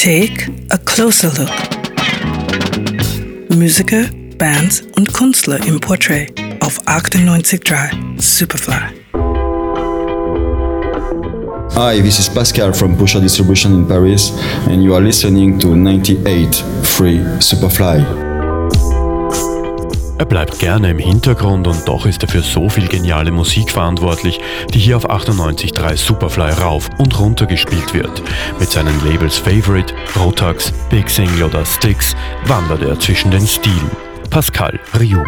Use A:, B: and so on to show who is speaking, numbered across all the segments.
A: Take a closer look. Musiker, Bands und Künstler im Portrait auf 98.3 Superfly.
B: Hi, this is Pascal from Pusher Distribution in Paris, and you are listening to 98.3 Superfly.
C: Er bleibt gerne im Hintergrund und doch ist er für so viel geniale Musik verantwortlich, die hier auf 98.3 Superfly rauf und runter gespielt wird. Mit seinen Labels Favorite, Rotax, Big Single oder Sticks wandert er zwischen den Stilen. Pascal Rio.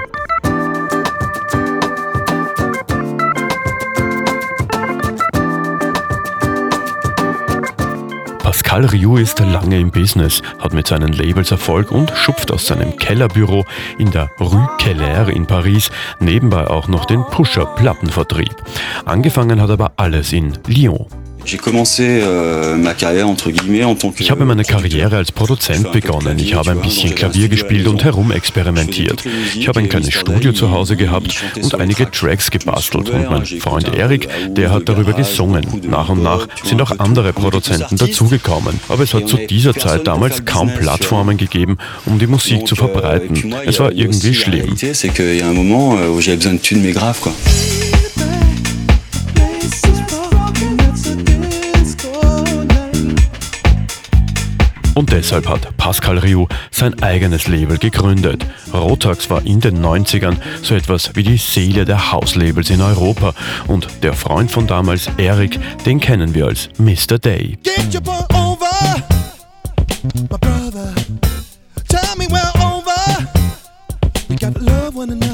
C: Pascal Riou ist lange im Business, hat mit seinen Labels Erfolg und schupft aus seinem Kellerbüro in der Rue Keller in Paris nebenbei auch noch den Pusher-Plattenvertrieb. Angefangen hat aber alles in Lyon.
B: Euh,
C: ich habe meine Karriere als Produzent begonnen. Ich habe ein bisschen Klavier gespielt und herumexperimentiert. Ich habe ein kleines Studio zu Hause gehabt und einige Tracks gebastelt. Und mein Freund Erik, der hat darüber gesungen. Nach und nach sind auch andere Produzenten dazugekommen. Aber es hat zu dieser Zeit damals kaum Plattformen gegeben, um die Musik zu verbreiten. Es war irgendwie schlimm. Und deshalb hat Pascal Riou sein eigenes Label gegründet. Rotax war in den 90ern so etwas wie die Seele der Hauslabels in Europa. Und der Freund von damals, Eric, den kennen wir als Mr. Day. Get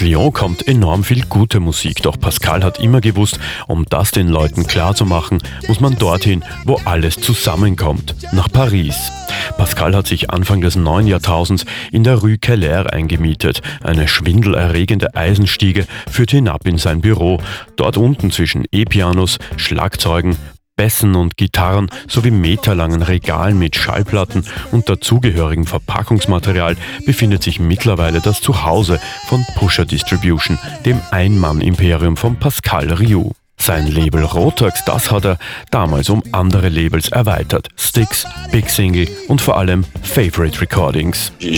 C: Lyon kommt enorm viel gute Musik, doch Pascal hat immer gewusst, um das den Leuten klarzumachen, muss man dorthin, wo alles zusammenkommt, nach Paris. Pascal hat sich Anfang des neuen Jahrtausends in der Rue Keller eingemietet. Eine schwindelerregende Eisenstiege führt hinab in sein Büro. Dort unten zwischen E-Pianos, Schlagzeugen, Bässen und Gitarren sowie meterlangen Regalen mit Schallplatten und dazugehörigem Verpackungsmaterial befindet sich mittlerweile das Zuhause von Pusher Distribution, dem Ein-Mann-Imperium von Pascal Rioux. Sein Label Rotax, das hat er damals um andere Labels erweitert. Sticks, Big Single und vor allem Favorite Recordings.
B: Euh,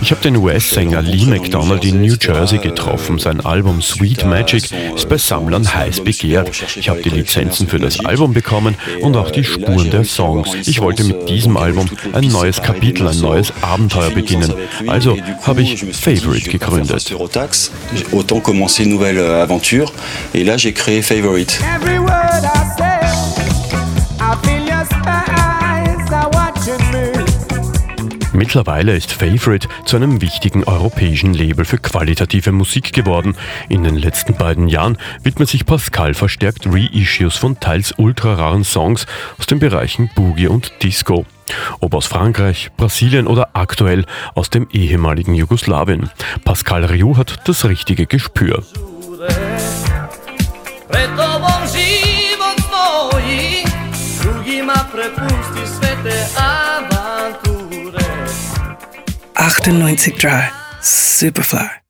C: ich habe den US-Sänger Lee McDonald in New Jersey getroffen. Sein Album Sweet Magic ist bei Sammlern heiß begehrt. Ich habe die Lizenzen für das Album bekommen und auch die Spuren der Songs. Ich wollte mit diesem Album ein neues Kapitel, ein neues Abenteuer beginnen. Also habe ich Favorite gegründet.
B: Euh, aventure. Et là, j'ai créé Favorite.
C: Mittlerweile ist Favorite zu einem wichtigen europäischen Label für qualitative Musik geworden. In den letzten beiden Jahren widmet sich Pascal verstärkt Reissues von teils ultrararen Songs aus den Bereichen Boogie und Disco. Ob aus Frankreich, Brasilien oder aktuell aus dem ehemaligen Jugoslawien. Pascal Riou hat das richtige Gespür. Achtundneunzig Pred tobom život Drugima prepusti sve te avanture
A: Superfly.